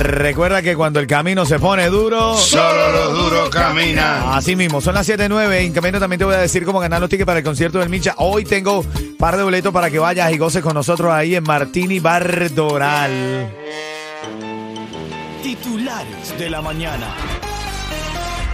Recuerda que cuando el camino se pone duro, Solo los duros caminan. Así mismo, son las 7.09. En camino también te voy a decir cómo ganar los tickets para el concierto del Micha. Hoy tengo par de boletos para que vayas y goces con nosotros ahí en Martini Bar Doral. Titulares de la mañana.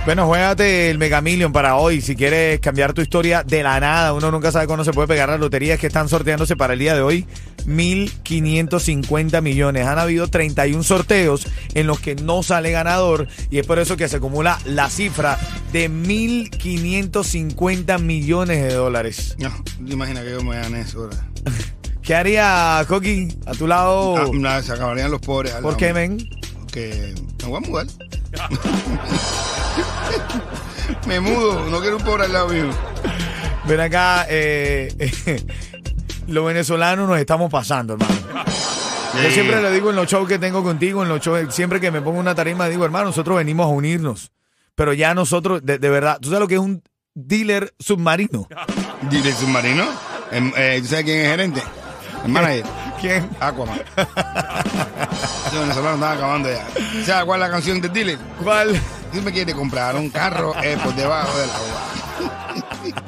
Bueno, juégate el Mega Million para hoy. Si quieres cambiar tu historia de la nada, uno nunca sabe cuándo se puede pegar la lotería. Es que están sorteándose para el día de hoy 1.550 millones. Han habido 31 sorteos en los que no sale ganador y es por eso que se acumula la cifra de 1.550 millones de dólares. No, ¿te imaginas que yo me gane eso? ahora? ¿Qué haría Coqui a tu lado? Ah, se acabarían los pobres. ¿Por lado qué, men? Porque me voy a mudar. me mudo, no quiero un pobre al lado mío. Ven acá, eh, los venezolanos nos estamos pasando, hermano. Yo siempre le digo en los shows que tengo contigo, en los shows, siempre que me pongo una tarima, digo, hermano, nosotros venimos a unirnos. Pero ya nosotros, de, de verdad, ¿tú sabes lo que es un dealer submarino? ¿Dile submarino? Em, eh, ¿Tú sabes quién es el gerente? El manager. ¿Quién? Aquaman. Los venezolanos están acabando ya. ¿Sabes cuál es la canción de Dile? ¿Cuál? Si me quiere comprar un carro eh, por debajo del agua.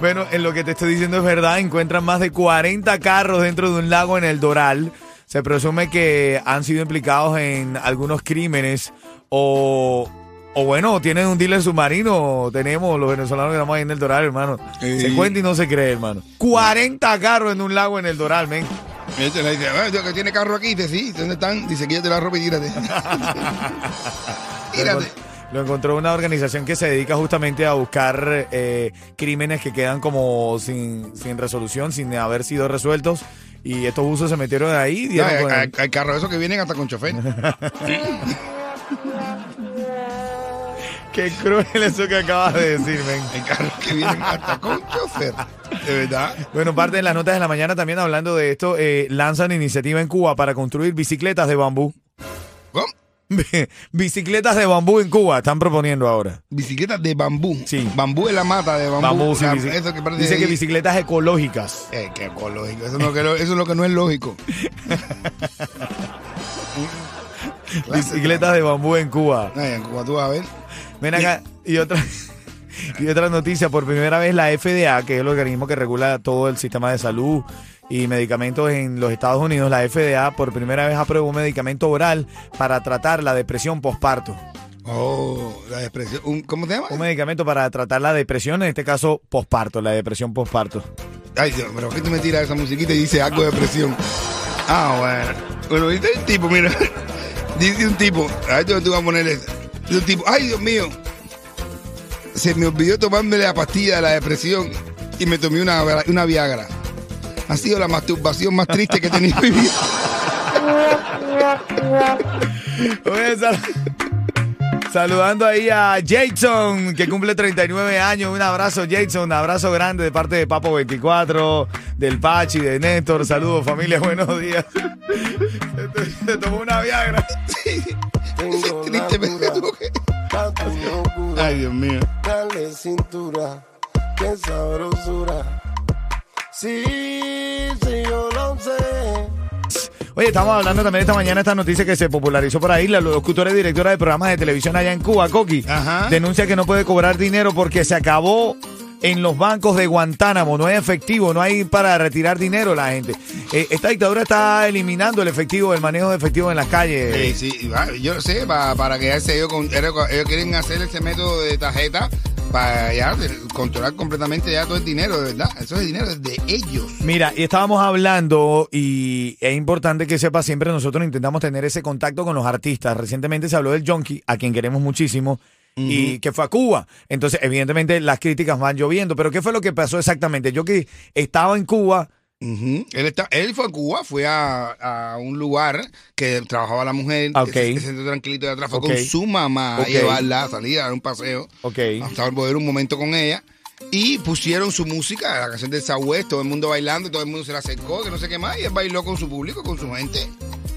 Bueno, en lo que te estoy diciendo es verdad, encuentran más de 40 carros dentro de un lago en el Doral. Se presume que han sido implicados en algunos crímenes o, o bueno, tienen un dealer submarino. Tenemos los venezolanos que estamos ahí en el Doral, hermano. Sí. Se cuenta y no se cree, hermano. 40 carros en un lago en el Doral, men. Este le dice, "Ah, yo que tiene carro aquí, dice, sí, ¿dónde están? Dice, quítate la ropa y tírate. tírate. Lo encontró una organización que se dedica justamente a buscar eh, crímenes que quedan como sin, sin resolución, sin haber sido resueltos. Y estos usos se metieron ahí. No, hay, con el- hay- hay carros esos que vienen hasta con chofer. Qué cruel eso que acabas de decir, men. Hay carros que vienen hasta con chofer. De verdad. Bueno, parte de las notas de la mañana también hablando de esto, eh, lanzan iniciativa en Cuba para construir bicicletas de bambú. Bicicletas de bambú en Cuba están proponiendo ahora. Bicicletas de bambú. Sí. Bambú es la mata de bambú. Bambú, sí, La- eso que Dice que ahí- bicicletas ecológicas. Eh, qué ecológico. Eso es, lo que, eso es lo que no es lógico. Bicicletas de bambú en Cuba. Ay, en Cuba tú vas a ver. Ven acá, y otra, y otra noticia, por primera vez la FDA, que es el organismo que regula todo el sistema de salud y medicamentos en los Estados Unidos, la FDA por primera vez aprobó un medicamento oral para tratar la depresión postparto. Oh, la expresión. un- ¿Cómo te Un llamas? medicamento para tratar la depresión, en este caso postparto, la depresión postparto. Ay, Dios, pero ¿qué tú me tiras esa musiquita y dice algo de presión? Ah, bueno. Bueno, dice el tipo, mira. Dice un tipo, a ver tú vas a poner eso. Dice un tipo, ay, Dios mío. Se me olvidó tomarme la pastilla de la depresión y me tomé una, una Viagra. Ha sido la masturbación más triste que he tenido en mi vida. Oye, sal- Saludando ahí a Jason, que cumple 39 años. Un abrazo, Jason. Un abrazo grande de parte de Papo 24, del Pachi, de Néstor. Saludos, familia. Buenos días. Se- tomó una Viagra. Tengo la Triste, me que- Ay, Dios mío. Dale cintura, qué sabrosura. Sí, sí, yo lo sé. Oye, estamos hablando también esta mañana de esta noticia que se popularizó por ahí. La locutora y directora de programas de televisión allá en Cuba, Coqui, Ajá. denuncia que no puede cobrar dinero porque se acabó en los bancos de Guantánamo. No hay efectivo, no hay para retirar dinero la gente. Eh, esta dictadura está eliminando el efectivo, el manejo de efectivo en las calles. Sí, sí, yo sé, para, para quedarse ellos con. Ellos quieren hacer ese método de tarjeta para ya controlar completamente ya todo el dinero, de verdad. Eso es dinero de ellos. Mira, y estábamos hablando y es importante que sepa siempre nosotros intentamos tener ese contacto con los artistas. Recientemente se habló del Junkie, a quien queremos muchísimo. Y que fue a Cuba. Entonces, evidentemente, las críticas van lloviendo. Pero, ¿qué fue lo que pasó exactamente? Yo que estaba en Cuba, él, está, él fue a Cuba, fue a, a un lugar que trabajaba la mujer, Ok. ese, centro tranquilito de atrás, fue con su mamá Ok. a llevarla, a salir, a dar un paseo, Ok. hasta poder un momento con ella. Y pusieron su música, la canción del Southwest, todo el mundo bailando, todo el mundo se la acercó, que no sé qué más, y él bailó con su público, con su gente.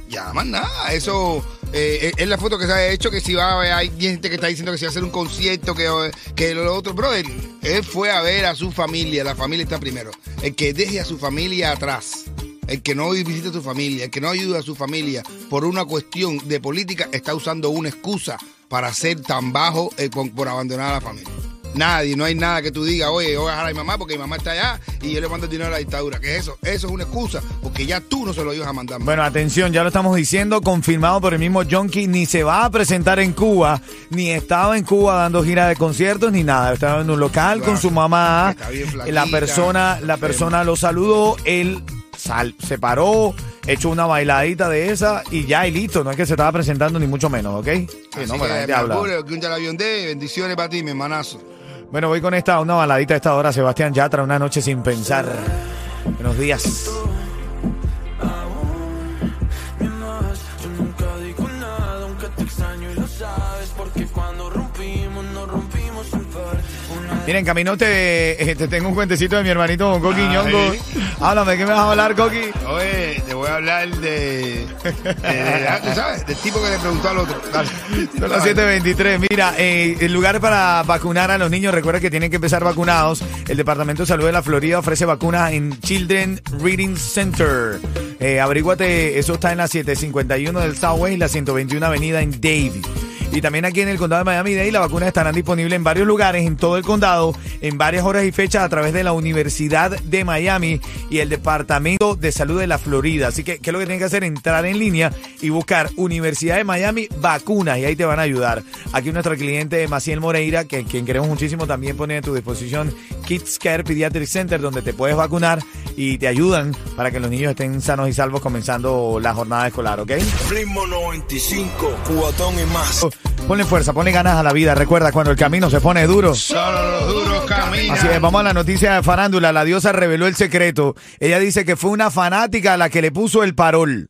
Ya, más nada, eso eh, es- es la foto que se ha hecho, que si va hay gente que está diciendo que se va a hacer un concierto, que, que lo otro, brother, él fue a ver a su familia, la familia está primero. El que deje a su familia atrás, el que no visita a su familia, el que no ayuda a su familia por una cuestión de política, está usando una excusa para ser tan bajo eh, por abandonar a la familia. Nadie, no hay nada que tú digas, oye, voy a dejar a mi mamá porque mi mamá está allá y yo le mando el dinero a la dictadura. ¿Qué es eso? Eso es una excusa porque ya tú no se lo ibas a mandar. Bueno, atención, ya lo estamos diciendo, confirmado por el mismo Jonky, ni se va a presentar en Cuba, ni estaba en Cuba dando gira de conciertos, ni nada. Estaba en un local con su mamá. Flaquita, La persona, la persona lo saludó, él sal- se paró, echó una bailadita de esa y ya y listo. No es que se estaba presentando ni mucho menos, ¿ok? Sí, Así no, que pero la gente me habla. que un avión de bendiciones para ti, mi hermanazo. Bueno, voy con esta, una baladita a esta hora. Sebastián Yatra, una noche sin pensar. Buenos días. Miren, camino te, eh, te tengo un cuentecito de mi hermanito con Coqui Ah. Háblame, ¿qué me vas a hablar, Coqui? Oye, te voy a hablar de, de- de- ah, tú sabes, del tipo que le preguntó al otro. Dale. Son las 7.23. Mira, eh, el lugar para vacunar a los niños, recuerda que tienen que empezar vacunados. El Departamento de Salud de la Florida ofrece vacunas en Children Reading Center. Eh, averíguate, eso está en la 751 del Southwest y la 121 Avenida en Davie. Y también aquí en el condado de Miami-Dade las vacunas estarán disponibles en varios lugares en todo el condado, en varias horas y fechas a través de la Universidad de Miami y el Departamento de Salud de la Florida. Así que, ¿qué es lo que tienen que hacer? Entrar en línea y buscar Universidad de Miami vacunas y ahí te van a ayudar. Aquí nuestro cliente Maciel Moreira, que quien queremos muchísimo, también pone a tu disposición Kids Care Pediatric Center, donde te puedes vacunar y te ayudan para que los niños estén sanos y salvos comenzando la jornada escolar, ¿ok? Ritmo 95, cubatón y más. Ponle fuerza, ponle ganas a la vida. Recuerda, cuando el camino se pone duro. Solo los duros caminan. Así es, vamos a la noticia de farándula. La diosa reveló el secreto. Ella dice que fue una fanática la que le puso el parol.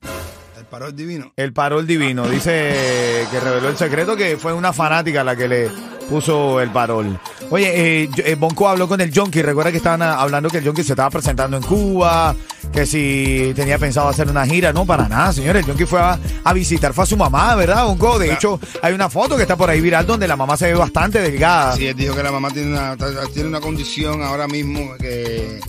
El parol divino. El parol divino. Dice que reveló el secreto que fue una fanática la que le puso el parol. Oye, eh, eh, Bonco habló con el Junkie. Recuerda que estaban ah, hablando que el Junkie se estaba presentando en Cuba, que si tenía pensado hacer una gira. No, para nada, señores. El Junkie fue a, a visitar, fue a su mamá, ¿verdad, Bonco? De hecho, hay una foto que está por ahí viral donde la mamá se ve bastante delgada. Sí, él dijo que la mamá tiene una, tiene una condición ahora mismo que,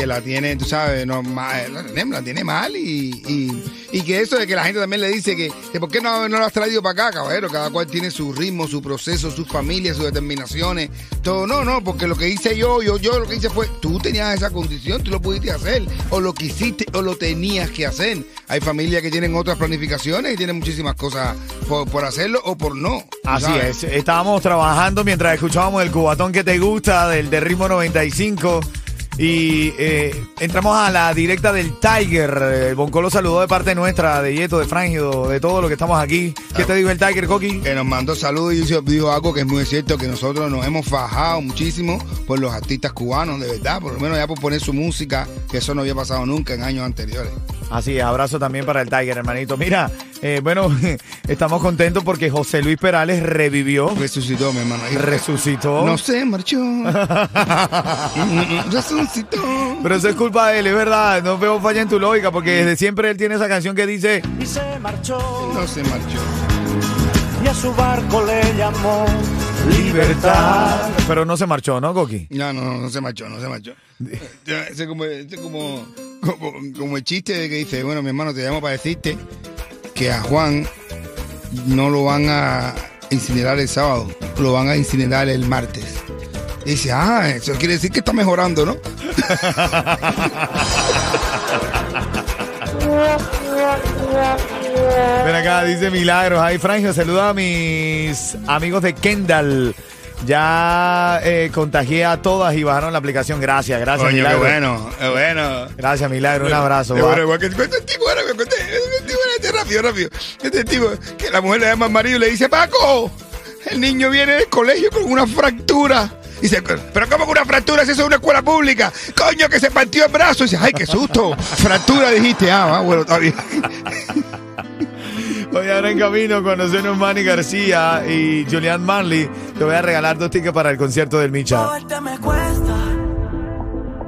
que la tiene, tú sabes, no, ma- la, tiene- la tiene mal y, y, y que eso de que la gente también le dice que, que ¿por qué no, no lo has traído para acá, caballero? Cada cual tiene su ritmo, su proceso, sus familias, sus determinaciones, todo. No, no, porque lo que hice yo, yo, yo lo que hice fue, tú tenías esa condición, tú lo pudiste hacer, o lo quisiste, o lo tenías que hacer. Hay familias que tienen otras planificaciones y tienen muchísimas cosas por, por hacerlo o por no. Así sabes. es, estábamos trabajando mientras escuchábamos el cubatón que te gusta del de ritmo 95 y eh, entramos a la directa del Tiger. El Bonco lo saludó de parte nuestra, de Yeto, de Frangio, de todo lo que estamos aquí. ¿Qué te dijo el Tiger, Coqui? que nos mandó saludos y dijo algo que es muy cierto, que nosotros nos hemos fajado muchísimo por los artistas cubanos, de verdad, por lo menos ya por poner su música, que eso no había pasado nunca en años anteriores. Así es, abrazo también para el Tiger, hermanito. Mira, eh, bueno, estamos contentos porque José Luis Perales revivió, Resucitó, mi hermano. resucitó. No se marchó. Resucitó. Pero eso es culpa de él, es verdad. No veo falla en tu lógica porque desde siempre él tiene esa canción que dice... y se marchó No se marchó. y a su barco le llamó Libertad. Pero no se marchó, ¿no, Coqui? No, no, no, no se marchó, no se marchó. Ese es como, ese es como, como, como el chiste de que dice, bueno, mi hermano, te llamo para decirte que a Juan no lo van a incinerar el sábado, lo van a incinerar el martes. Y dice, ah, eso quiere decir que está mejorando, ¿no? Ven acá, dice Milagros. Ay, Frangio, saluda a mis amigos de Kendall. Ya eh, contagié a todas y bajaron la aplicación. Gracias, gracias, Coño, qué Milagros. bueno, qué bueno. Gracias, Milagro. Un abrazo. Qué bueno, igual que este tipo, ahora me conté, este tipo, este rápido, rápido. Este tipo, que la mujer le llama al marido y le dice, Paco, el niño viene del colegio con una fractura Dice, pero ¿cómo que una fractura si eso es una escuela pública? Coño, que se partió el brazo. dice, ay, qué susto. Fractura dijiste, ah, bueno, está bien. Hoy ahora en camino conocemos Manny García y Julian Marley. Te voy a regalar dos tickets para el concierto del Micha. Me cuesta.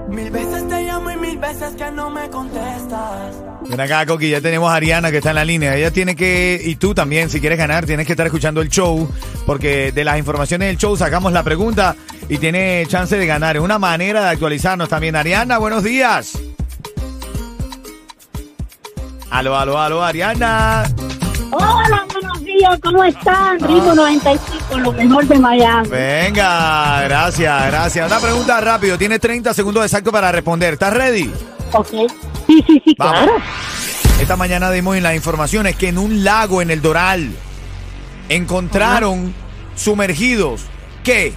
Mil veces te llamo y mil veces que no me contestas. Ven acá, Coqui, ya tenemos a Ariana que está en la línea. Ella tiene que, y tú también, si quieres ganar, tienes que estar escuchando el show, porque de las informaciones del show sacamos la pregunta y tiene chance de ganar. Es una manera de actualizarnos también. Ariana, buenos días. Aló, aló, aló, Ariana. Hola, buenos días, ¿cómo están? Ritmo 95, lo mejor de Miami. Venga, gracias, gracias. Una pregunta rápido, tienes 30 segundos exactos para responder. ¿Estás ready? Ok. Sí, sí, sí, Vamos. claro. Esta mañana dimos en las informaciones que en un lago en el Doral encontraron sumergidos. ¿Qué?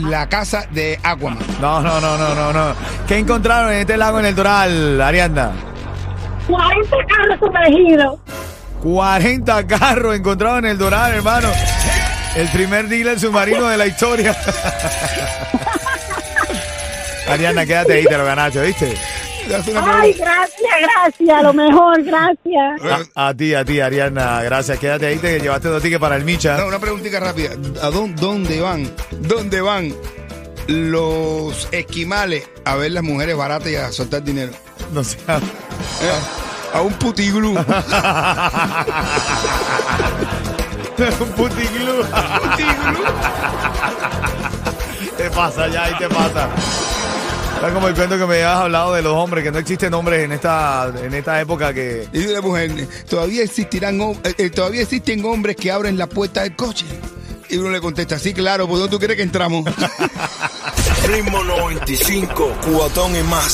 La casa de Aquaman. No, no, no, no, no, no. ¿Qué encontraron en este lago en el Doral, Arianda? 40 carros sumergidos. 40 carros encontrados en el Doral, hermano. El primer dealer submarino de la historia. Ariana, quédate ahí, te lo ganaste, ¿viste? Ay, gracias, gracias, lo mejor, gracias. A, a ti, a ti, Ariana, gracias. Quédate ahí, te llevaste dos tickets para el Micha. No, una preguntita rápida. ¿A dónde, dónde van? ¿Dónde van los esquimales a ver las mujeres baratas y a soltar dinero? No sé. ¿Eh? A un putiglú. Un puticlub. te pasa ya, ahí te pasa. Está como el cuento que me habías hablado de los hombres, que no existen hombres en esta, en esta época que... Dice la mujer, todavía existirán eh, eh, todavía existen hombres que abren la puerta del coche. Y uno le contesta, sí, claro, ¿por dónde tú quieres que entramos? Ritmo 95, cuatón y más.